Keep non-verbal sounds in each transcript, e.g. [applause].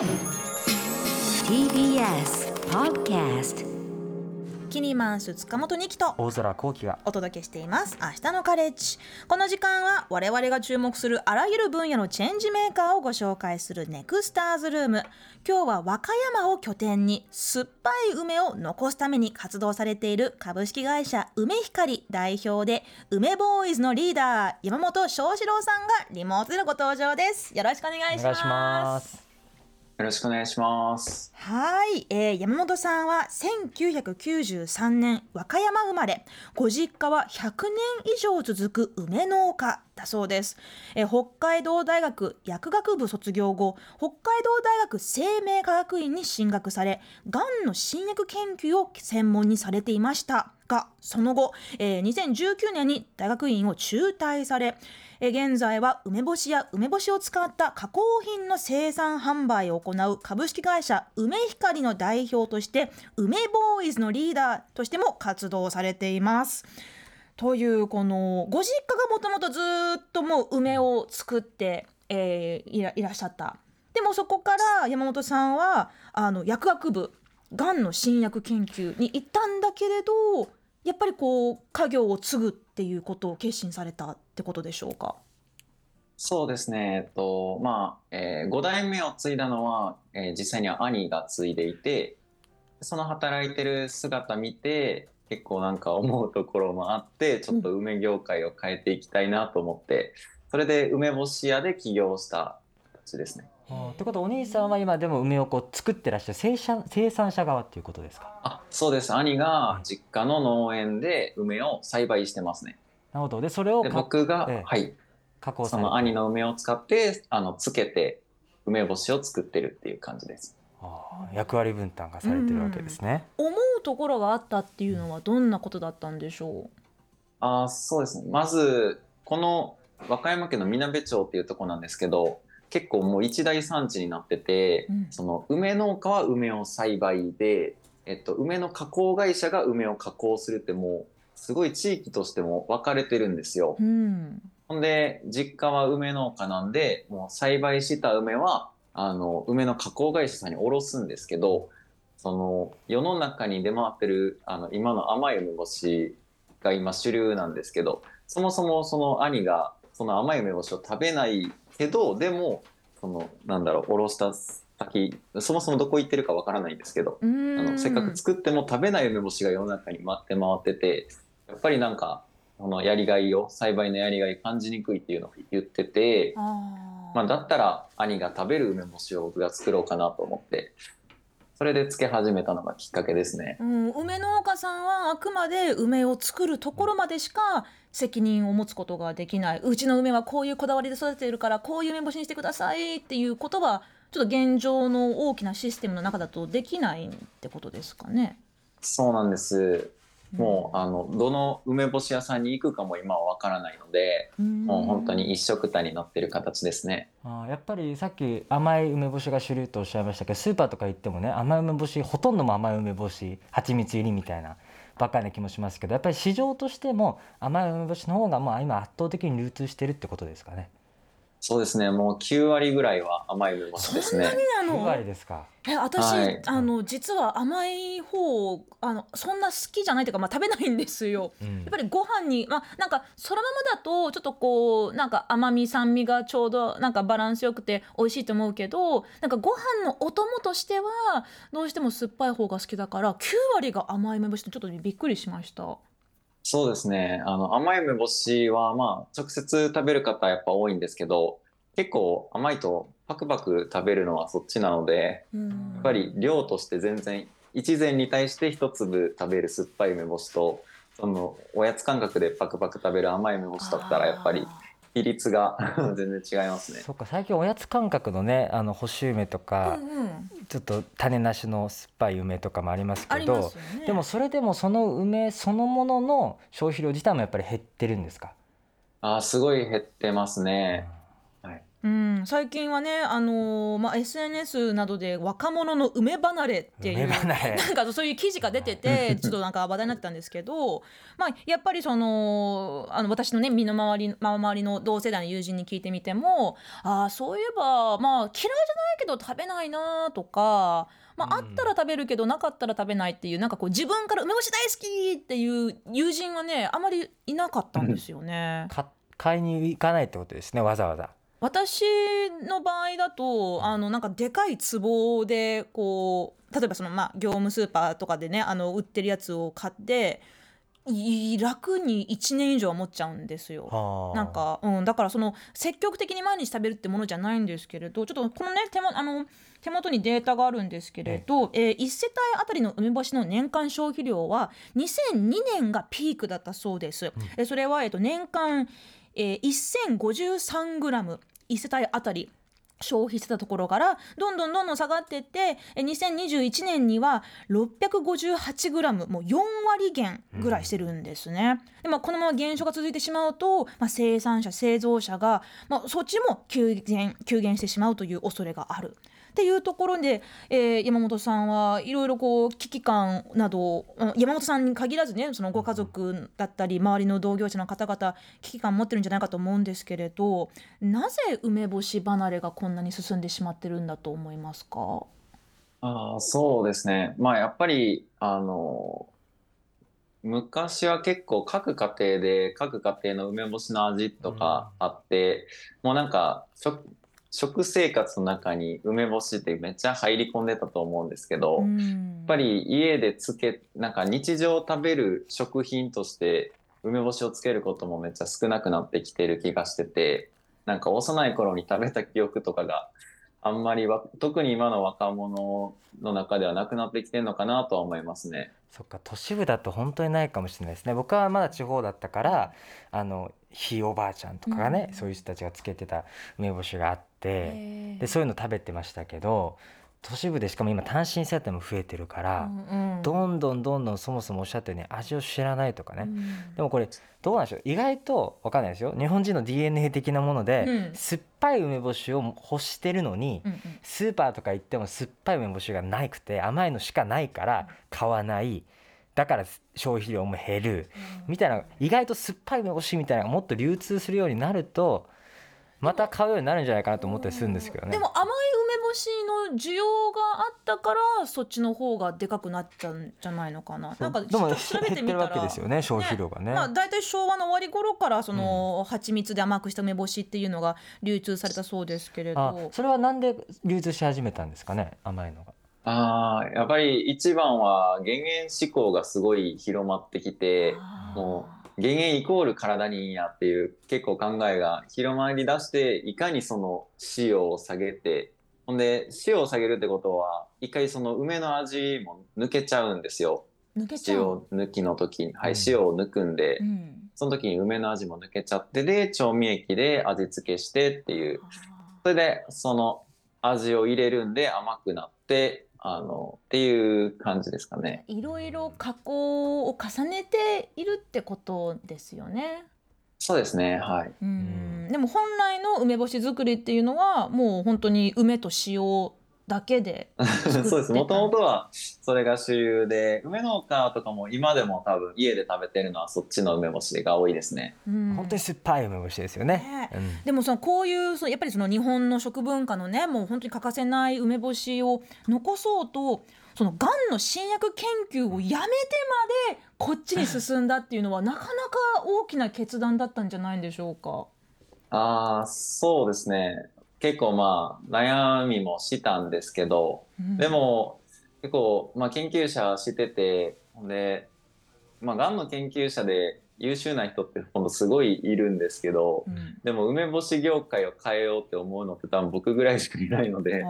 TBS Podcast キニマンス塚本二木と大空幸輝がお届けしています。明日のカレッジ。この時間は我々が注目するあらゆる分野のチェンジメーカーをご紹介するネクスターズルーム。今日は和歌山を拠点に酸っぱい梅を残すために活動されている株式会社梅光代表で梅ボーイズのリーダー山本翔志郎さんがリモートでのご登場です。よろしくお願いします。お願いしますよろしくお願いします。はい、えー山本さんは1993年和歌山生まれ。ご実家は100年以上続く梅農家だそうです、えー北海道大学薬学部卒業後北海道大学生命科学院に進学されがんの新薬研究を専門にされていました。がその後、えー2019年に大学院を中退されえー現在は梅干しや梅干しを使った加工品の生産販売を行う株式会社梅光の代表として梅ボーイズのリーダーとしても活動されています。というこのご実家がもともとずっともう梅を作って、えーいらっしゃった。でもそこから山本さんはあの薬学部がんの新薬研究に行ったんだけれどやっぱりこう家業を継ぐっていうことを決心されたってことでしょうか？そうですね。えっと、まあ、え5代目を継いだのは、えー実際には兄が継いでいて、その働いてる姿見て、結構なんか思うところもあって、ちょっと梅業界を変えていきたいなと思って、それで梅干し屋で起業した形ですね。ってことはお兄さんは今でも梅をこう作ってらっしゃる生産生産者側っていうことですか？あ、そうです。兄が実家の農園で梅を栽培してますね。なるほど。でそれをで、か僕が、ええ。はい、加工その兄の梅を使って、あの、つけて、梅干しを作ってるっていう感じです。あー役割分担がされてるわけですね、思うところがあったっていうのはどんなことだったんでしょあーそうですね。まず、この和歌山県のみなべ町っていうところなんですけど、結構もう一大産地になってて、うんその梅農家は梅を栽培で、えっと、梅の加工会社が梅を加工するってもう、すごい地域としても分かれてるんですよ。う。うん。ほんで、実家は梅農家なんで、もう栽培した梅は、あの、梅の加工会社さんに卸すんですけど、その、世の中に出回ってる、あの、今の甘い梅干しが今主流なんですけど、そもそもその兄が、その甘い梅干しを食べないけど、でも、その、なんだろう、卸した先、そもそもどこ行ってるかわからないんですけど、うあんのせっかく作っても食べない梅干しが世の中に回って回っててやっぱりなんかこのやりがいを栽培のやりがい感じにくいっていうのを言ってて、まあ、だったら兄が食べる梅干しを僕が作ろうかなと思ってそれで漬け始めたのがきっかけですね。うん、梅農家さんはあくまで梅を作るところまでしか責任を持つことができない。うちの梅はこういうこだわりで育てているからこういう梅干しにしてくださいっていうことはちょっと現状の大きなシステムの中だとできないってことですかね。そうなんです。もうあのどの梅干し屋さんに行くかも今はわからないのでうん。もう本当に一緒くたになってる形ですね。あーやっぱりさっき甘い梅干しが主流とおっしゃいましたけどスーパーとか行ってもね甘い梅干しほとんども甘い梅干し蜂蜜入りみたいなばっかりな気もしますけどやっぱり市場としても甘い梅干しの方がまあ今圧倒的に流通してるってことですかね。そうですねもう9割ぐらいは甘い梅干しですねそんなに。な9の割ですか。え私、はいあの実は甘い方あのそんな好きじゃないというか、まあ、食べないんですよ。うんやっぱりご飯にまあなんかそのままだとちょっとこうなんか甘み酸味がちょうどなんかバランスよくて美味しいと思うけどなんかご飯のお供としてはどうしても酸っぱい方が好きだから9割が甘い梅干しってちょっとびっくりしました。そうですね。あの、甘い梅干しは、まあ、直接食べる方やっぱ多いんですけど、結構甘いとパクパク食べるのはそっちなので、ややっぱり量として全然、一膳に対して一粒食べる酸っぱい梅干しと、その、おやつ感覚でパクパク食べる甘い梅干しだったら、やっぱり比率が [laughs] 全然違いますね。そっか最近おやつ感覚のねあの干し梅とか、うんうんちょっと種なしの酸っぱい梅とかもありますあけどね。でもそれでもその梅そのものの消費量自体もやっぱり減ってるんですか、あーすごい減ってますね。はい。うん、最近はね、あのーまあ、SNS などで若者の梅離れっていうなんかそういう記事が出ててちょっとなんか話題になってたんですけど、まあ、やっぱりそのあの私のね身の回り周りの同世代の友人に聞いてみてもああそういえば、まあ、嫌いじゃないけど食べないなとか。まあ、あったら食べるけどなかったら食べないっていうなんかこう自分から梅干し大好きっていう友人はねあまりいなかったんですよね。か買いに行かないってことですねわざわざ私の場合だとあのなんかでかい壺でこう例えばそのまあ業務スーパーとかでねあの売ってるやつを買ってい楽に1年以上は持っちゃうんですよ。はあ。なんか、うん、だからその積極的に毎日食べるってものじゃないんですけれどちょっとこのね手もあの手元にデータがあるんですけれど、えー1世帯あたりの梅干しの年間消費量は2002年がピークだったそうです。えーそれは、えー、と年間、えー、1053グラム1世帯あたり消費してたところからどんどんどんどん下がっていって2021年には658グラムもう4割減ぐらいしてるんですね。でまあ、このまま減少が続いてしまうと、まあ、生産者製造者が、まあ、そっちも急減急減してしまうという恐れがある。っていうところで、えー山本さんはいろいろこう危機感などうん山本さんに限らずねそのご家族だったり周りの同業者の方々危機感持ってるんじゃないかと思うんですけれどなぜ梅干し離れがこんなに進んでしまってるんだと思いますか？ああ、そうですね。まあ、やっぱり、あの、昔は結構各家庭で各家庭の梅干しの味とかあって、もうなんか食、食生活の中に梅干しってめっちゃ入り込んでたと思うんですけど、やっんぱり家でつけ、なんか日常食べる食品として梅干しをつけることもめっちゃ少なくなってきてる気がしてて、なんか幼い頃に食べた記憶とかがあんまりわ、[laughs] 特に今の若者の中ではなくなってきてるのかなとは思いますね。そっか都市部だと本当にないかもしれないですね。僕はまだ地方だったからあのひいおばあちゃんとかがね、うん。そういう人たちがつけてた梅干しがあってへー。でそういうの食べてましたけど都市部でしかも今単身世帯も増えてるから、うんうん。どんどんどんどんそもそもおっしゃったように味を知らないとかね、うん。でもこれどうなんでしょう？意外と分かんないですよ。日本人の DNA 的なもので、うん。酸っぱい梅干しを欲してるのに、うんうん。スーパーとか行っても酸っぱい梅干しがなくて甘いのしかないから買わない。だから消費量も減る。みたいな意外と酸っぱい梅干しみたいなのがもっと流通するようになるとまた買うようになるんじゃないかなと思ったりするんですけどね。でも甘い梅干しの需要があったからそっちの方がでかくなっちゃうんじゃないのかな。なんかでもちょっと調べて減ってるわみたらけですよね消費量がね。まあ、大体昭和の終わり頃からその、蜂蜜で甘くした梅干しっていうのが流通されたそうですけれあどそれはなんで流通し始めたんですかね甘いのが。ああ、やっぱり一番は減塩志向がすごい広まってきて、もう減塩イコール体にいいんやっていう結構考えが広まりだして、いかにその塩を下げて、ほんで塩を下げるってことは、一回その梅の味も抜けちゃうんですよ。抜けちゃ塩う。抜きの時に。はい、うん塩を抜くんでう、んその時に梅の味も抜けちゃってで、調味液で味付けしてっていう。それで、その味を入れるんで甘くなって、あの、っていう感じですかね。いろいろ加工を重ねているってことですよね。そうですね、はい。うん、でも本来の梅干し作りっていうのはもう本当に梅と塩だけで [laughs] そうです。もともとはそれが主流で、梅農家とかも今でも多分家で食べてるのはそっちの梅干しが多いですね。うん本当に酸っぱい梅干しですよね。ねうんでもそのこういうそのやっぱりその日本の食文化のねもう本当に欠かせない梅干しを残そうとそのがんの新薬研究をやめてまでこっちに進んだっていうのはなかなか大きな決断だったんじゃないんでしょうか。ああ、そうですね。結構まあ悩みもしたんですけど、うん。でも結構まあ研究者してて、で、まあがんの研究者で優秀な人ってほんとすごいいるんですけど、うん。でも梅干し業界を変えようって思うのって多分僕ぐらいしかいないので、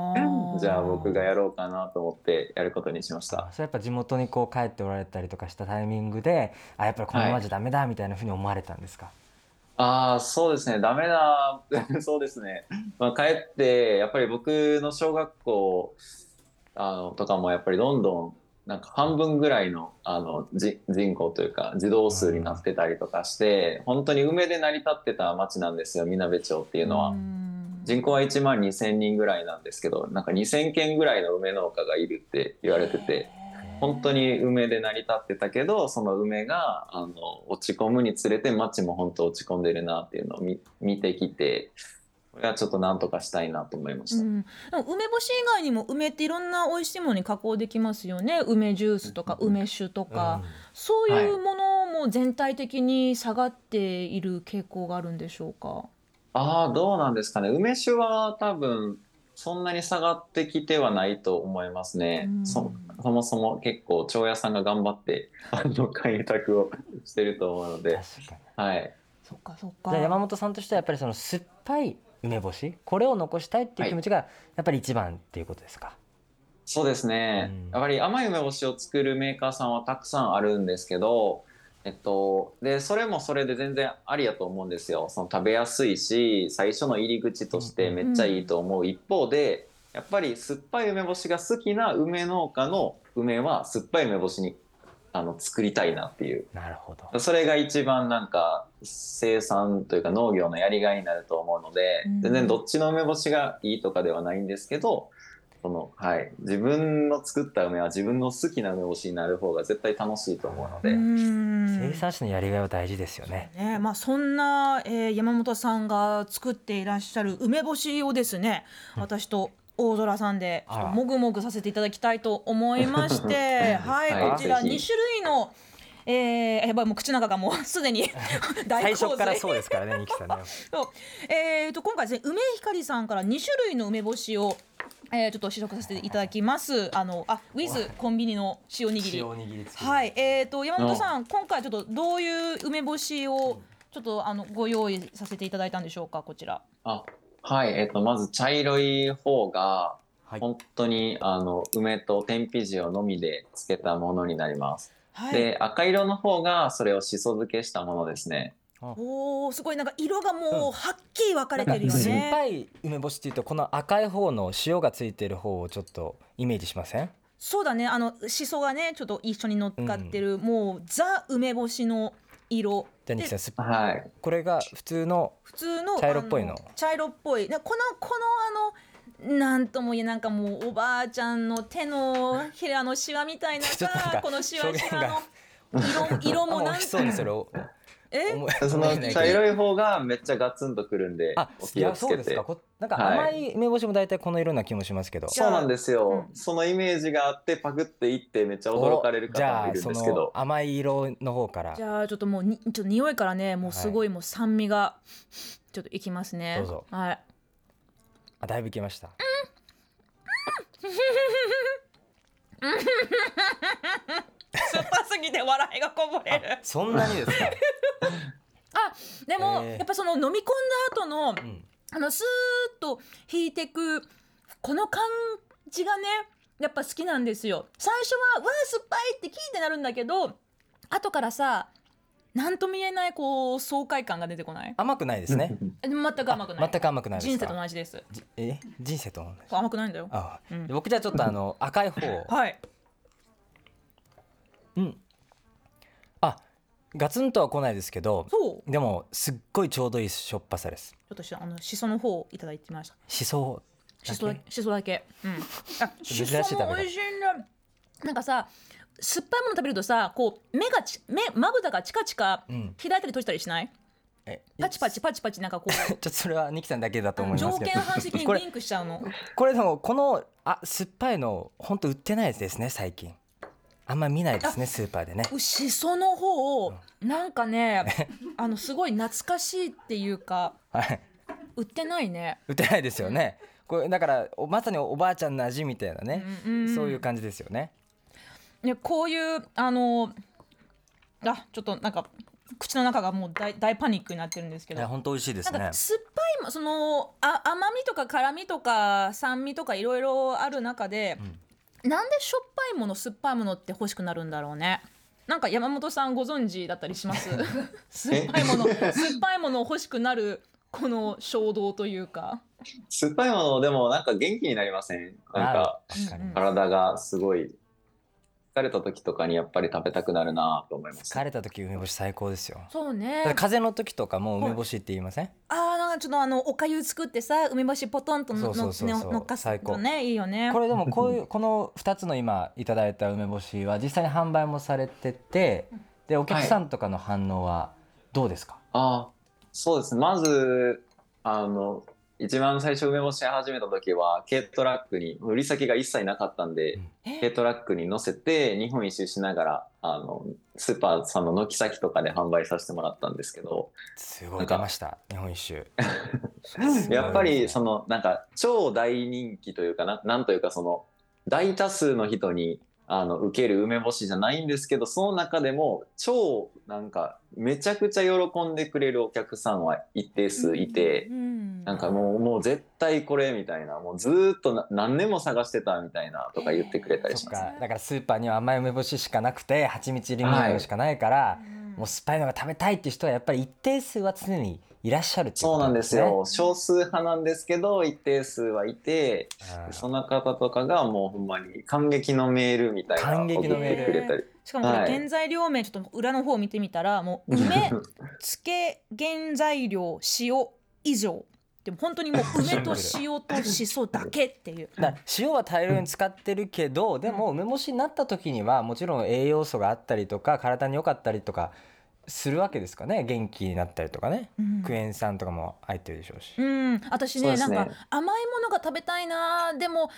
じゃあ僕がやろうかなと思ってやることにしました。それやっぱ地元にこう帰っておられたりとかしたタイミングであやっぱりこのままじゃダメだみたいなふうに思われたんですか、ああ、そうですね。ダメだ。[laughs] そうですね。まあ、帰って、やっぱり僕の小学校あのとかもやっぱりどんどんなんか半分ぐらいのあのじ人口というか児童数になってたりとかして、本当に梅で成り立ってた町なんですよ、みなべ町っていうのは。うん人口は1万2,000人ぐらいなんですけどなんか2,000軒ぐらいの梅農家がいるって言われてて本当に梅で成り立ってたけどその梅があの落ち込むにつれて町も本当落ち込んでるなっていうのを見見てきてこれはちょっとなんとかしたいなと思いました。うん、でも梅干し以外にも梅っていろんな美味しいものに加工できますよね。梅ジュースとか梅酒とか、そういうものも全体的に下がっている傾向があるんでしょうか？ああどうなんですかね。梅酒は多分そんなに下がってきてはないと思いますね。うん。そそもそも結構長屋さんが頑張って [laughs] あの開拓をしてると思うので、はい、そっかそっか。じゃあ山本さんとしてはやっぱりその酸っぱい梅干しこれを残したいっていう気持ちがやっぱり一番っていうことですか、そうですね、うん。やっぱり甘い梅干しを作るメーカーさんはたくさんあるんですけど、えっと、でそれもそれで全然ありやと思うんですよ。その食べやすいし最初の入り口としてめっちゃいいと思う。一方でやっぱり酸っぱい梅干しが好きな梅農家の梅は酸っぱい梅干しにあの作りたいなっていう。なるほど。それが一番なんか生産というか農業のやりがいになると思うので、うん。全然どっちの梅干しがいいとかではないんですけどその、はい、自分の作った梅は自分の好きな梅干しになる方が絶対楽しいと思うので、うん。生産者のやりがいは大事ですよね。ね。まあ、そんな、えー山本さんが作っていらっしゃる梅干しをですね、私と大空さんでもぐもぐさせていただきたいと思いまして、[laughs] はい、はいこちらぜひ。2種類の、えー、やばいもう口の中がもう [laughs] すでに [laughs] 大最洪水初からそうですからねニキさんね。そう。えー、と今回ですね梅光さんから2種類の梅干しを、えー、ちょっと試食させていただきます。あのあウィズコンビニの塩握り。塩握り付きはい、えー、と山本さん、今回ちょっとどういう梅干しをちょっとあのご用意させていただいたんでしょうか、こちら。あはい、えっとまず茶色い方がはい本当にあの梅と天日塩のみで漬けたものになります。はい。で赤色の方がそれをしそ漬けしたものですね。おお、すごいなんか色がもうはっきり分かれてるよ酸っね。ぱい梅干しっていうとこの赤い方の塩がついてる方をちょっとイメージしません？そうだね、あのしそがね、ちょっと一緒に乗っかってる、もうザ梅干しの色。ですっぱはい。これが普通の普通の茶色っぽいのあ茶色っぽい。ね、このこのあの。なんとも言えなんかもうおばあちゃんの手のひらのシワみたいなさ [laughs] このシワシワの表色色もなん [laughs] そうにそれをえ？[laughs] その茶い色い方がめっちゃガツンとくるんであおいや気をつけて。そうですか。こなんかはい。甘い梅干しも大体この色な気もしますけど。じゃあそうなんですよ、う。ん。そのイメージがあってパクっていってめっちゃ驚かれるじゃ方もいるんあそのですけど。甘い色の方から。じゃあちょっともうにちょっと匂いからねもうすごいもう酸味がちょっといきますね。どうぞ。はい。あだいぶいけました。酸っぱすぎて笑いがこぼれる。そん。なにですかあでも、えー。やっぱその飲み込んだ後のうん。あのスーッと引いてくこの感じがねやっぱ好きなんですよ。最初はうわ酸っぱいって聞いてなるんだけど後からさなんとも言えないこう爽快感が出てこない？甘くないですね。[laughs] 全く甘くない。全く甘くないですか？人生と同じです。じえ？人生と同じ甘くないんだよ。あ、うん。僕じゃあちょっとあの赤い方はい。うん。あガツンとは来ないですけどそうでもすっごいちょうどいいしょっぱさですちょっとしあのしその方をいただいてみましたしそしそだけしそだけ。うん。[laughs] あ、しそも美味しいんだ。なんかさ、酸っぱいもの食べるとさ、こう目がち目まぶたがチカチカうん開いたり閉じたりしない？えパチパチパチパチなんかこ [laughs] ちょっとそれはニキさんだけだと思ういますけど条件反射的これにリンクしちゃうの。これでもこのあ酸っぱいの本当売ってないですね最近あんま見ないですねスーパーでね。しその方をなんかね、[laughs] あのすごい懐かしいっていうかはい。売ってないね。売ってないですよね。これだからおまさにおばあちゃんの味みたいなね、うんうんそういう感じですよね。ねこういうあのあちょっとなんか口の中がもう大大パニックになってるんですけど。いや。本当美味しいですね。なんか酸っぱいもそのあ甘みとか辛みとか酸味とかいろいろある中で、なんでしょっぱいもの酸っぱいものって欲しくなるんだろうね。なんか山本さんご存知だったりします？[laughs] 酸っぱいもの [laughs] 酸っぱいもの欲しくなるこの衝動というか。酸っぱいものでもなんか元気になりません？なんか体がすごい疲れた時とかにやっぱり食べたくなるなと思います。疲れた時梅干し最高ですよ。そうね。風邪の時とかも梅干しって言いません？あーなあちょっとあのおかゆ作ってさ梅干しポトンとのそうそうそう。そうの乗っかす最高のねいいよねこれでもこういうこの2つの今いただいた梅干しは実際に販売もされててでお客さんとかの反応はどうですか、あそうですねまずあの一番最初梅干し始めた時は軽トラックに売り先が一切なかったんで、え？軽トラックに乗せて日本一周しながらあのスーパーさんの軒先とかで販売させてもらったんですけど。すごい出ました日本一周。[laughs] やっぱりそのなんか超大人気というかななんというかその大多数の人にあの受ける梅干しじゃないんですけどその中でも超なんかめちゃくちゃ喜んでくれるお客さんは一定数いて。うんなんかもうもう絶対これみたいなもうずーっとな何年も探してたみたいなとか言ってくれたりします。か。だからスーパーには甘い梅干ししかなくて蜂蜜入りのしかないから、うん。もう酸っぱいのが食べたいっていう人はやっぱり一定数は常にいらっしゃるっていうことそうなんですよ。少数派なんですけど一定数はいてうん。その方とかがもうほんまに感激のメールみたいな感激のメール送ってくれたりしかもこれはい。原材料名ちょっと裏の方を見てみたらもう [laughs] 梅漬け原材料塩以上。でも本当にもう [laughs] 梅と塩としそだけっていう。だ塩は大量に使ってるけどでも梅干しになった時にはもちろん栄養素があったりとか体に良かったりとかするわけですかね。元気になったりとかね、うん。クエン酸とかも入ってるでしょうし、うん。私ねね。なんか甘いものが食べたいなでも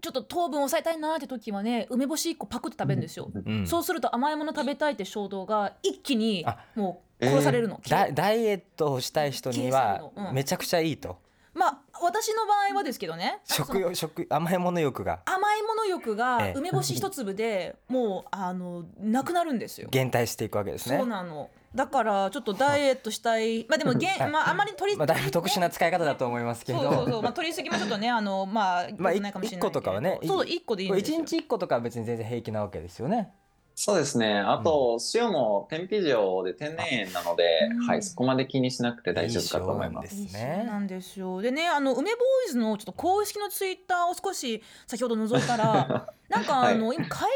ちょっと糖分抑えたいなって時はね梅干し1個パクって食べるんですよ、うん。そうすると甘いもの食べたいって衝動が一気にあもう殺されるの、ダダイエットをしたい人にはめちゃくちゃいいと、まあ私の場合はですけどね。食欲食甘いもの欲が。甘いもの欲がええ。梅干し一粒でもうあのなくなるんですよ。減退していくわけですね。そうなの。だからちょっとダイエットしたい。[laughs] まあでもげんまああまり取り、まあ、だいぶ特殊な使い方だと思いますけどそうそうそう。まあ取りすぎもちょっとねあのまあまあ良くないかもしれないけれど一個とかはねそう一個でいいんですよ。一日一個とかは別に全然平気なわけですよね。そうですね。あと塩も天日塩で天然塩なので、うん。はい、そこまで気にしなくて大丈夫かと思いまいいす。塩ですね。そうなんですよ。でねあの梅ボーイズのちょっと公式のツイッターを少し先ほど覗いたら [laughs] なんかあの、今海外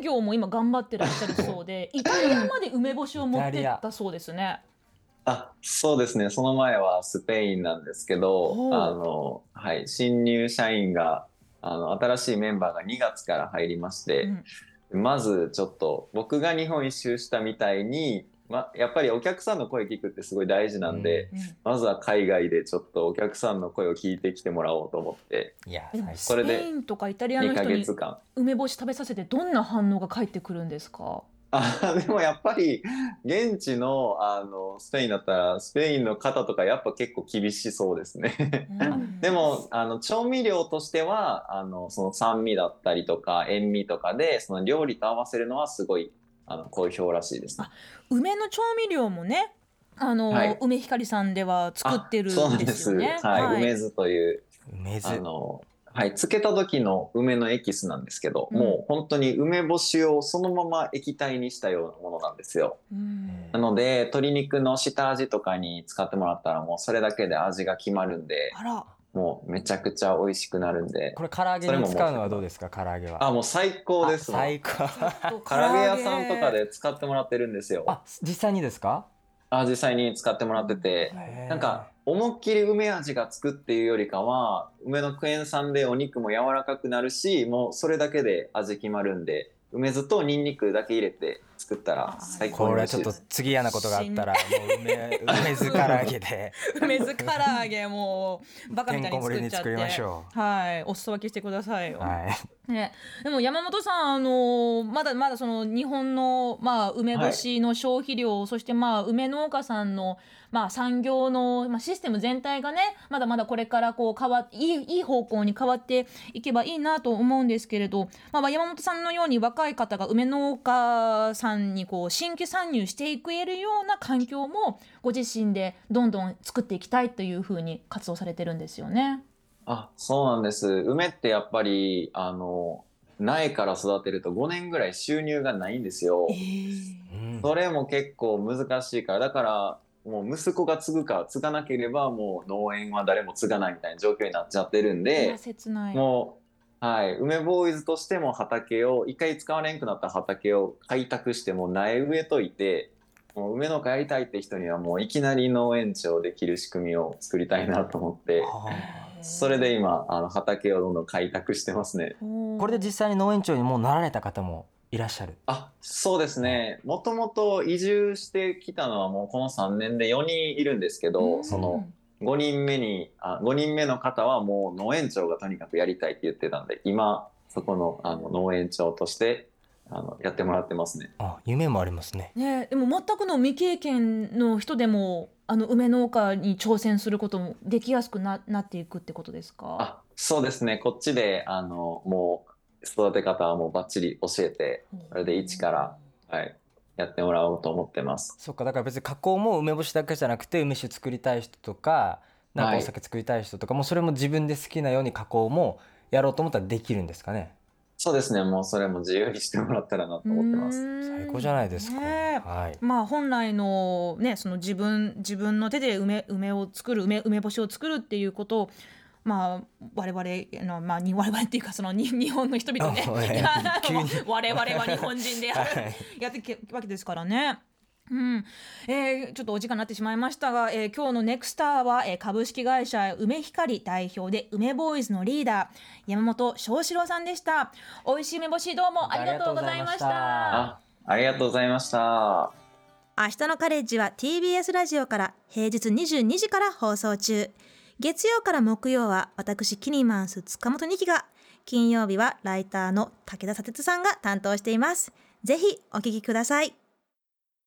営業も今頑張ってらっしゃるそうでイタリアまで梅干しを持ってったそうですね。あそうですね。その前はスペインなんですけどあの、はい、新入社員があの新しいメンバーが2月から入りまして、うんまずちょっと僕が日本一周したみたいに、ま、やっぱりお客さんの声聞くってすごい大事なんで、うん。まずは海外でちょっとお客さんの声を聞いてきてもらおうと思って。いやそれでペインとかイタリアの2ヶ人に月間。梅干し食べさせてどんな反応が返ってくるんですか？あでもやっぱり現地のあのスペインだったらスペインの方とかやっぱ結構厳しそうですね。うんでもあの調味料としてはあのその酸味だったりとか塩味とかでその料理と合わせるのはすごいあの好評らしいですね。梅の調味料もね、あの、はい梅ひかりさんでは作ってるあそうんなんでですすよね。はい、梅酢という梅酢あの、はい、漬けた時の梅のエキスなんですけど、うん。もう本当に梅干しをそのまま液体にしたようなものなんですよ。うん。なので鶏肉の下味とかに使ってもらったらもうそれだけで味が決まるんであら、もうめちゃくちゃ美味しくなるんで。これ唐揚げに使うのはどうですか唐揚げは？あもう最高です最高。唐揚げ屋さんとかで使ってもらってるんですよ。あ実際にですか？あ実際に使ってもらってて。なんか思いっきり梅味がつくっていうよりかは梅のクエン酸でお肉も柔らかくなるしもうそれだけで味決まるんで梅酢とニンニクだけ入れて作ったら最高にこれちょっと次嫌なことがあったらもう梅梅酢唐揚げで。梅酢唐揚げもうバカみたいに作っちゃって、はい、お裾分けしてくださいよ。はい。ね、でも山本さん、あのまだまだその日本の、まあ、梅干しの消費量、そして、まあ、梅農家さんの、まあ、産業の、まあ、システム全体がねまだまだこれからこう変わいいいい方向に変わっていけばいいなと思うんですけれど、まあ、山本さんのように若い方が梅農家さんにこう新規参入していくえるような環境もご自身でどんどん作っていきたいというふうに活動されてるんですよね。あそうなんです梅ってやっぱりあの苗から育てると5年ぐらい収入がないんですよ。うんそれも結構難しいからだからもう息子が継ぐか継がなければもう農園は誰も継がないみたいな状況になっちゃってるんいでや切ない。もう、はい、梅ボーイズとしても畑を一回使われんくなった畑を開拓しても苗植えといてもう梅農家やりたいって人にはもういきなり農園長できる仕組みを作りたいなと思ってそれで今あの畑をどんどん開拓してますね。ここれで実際に農園長にもうなられた方もいらっしゃる。あそうですね。もともと移住してきたのはもうこの3年で4人いるんですけど、その5人目にあ5人目の方はもう農園長がとにかくやりたいって言ってたんで今そこのあの農園長としてあのやってもらってますね。あ夢もありますね。ね、でも全くの未経験の人でもあの梅農家に挑戦することもできやすくななっていくってことですか？あそうですね。こっちであのもう育て方はもうバッチリ教えてそれで一から、はい、やってもらおうと思ってます。そっかだから別に加工も梅干しだけじゃなくて梅酒作りたい人とかなんかはい。お酒作りたい人とか、もうそれも自分で好きなように加工もやろうと思ったらできるんですかね？そうですね。もうそれも自由にしてもらったらなと思ってます。最高じゃないですか、ねはい。まあ本来のねその自分自分の手で梅梅を作る梅梅干しを作るっていうことをまあ我々のまあに我々っていうかそのに日本の人々ね。[laughs] [laughs] 我々は日本人でやる。[laughs] はい。やってきわけですからね。うん。えーちょっとお時間になってしまいましたが、えー今日のネクスターは、えー株式会社梅光代表で梅ボーイズのリーダー山本翔志郎さんでした。美味しい梅干しどうもありがとうございました。あありがとうございました。明日のカレッジは TBS ラジオから平日22時から放送中月曜から木曜は私キニマンス塚本二希が金曜日はライターの武田砂鉄さんが担当しています。ぜひお聞きください。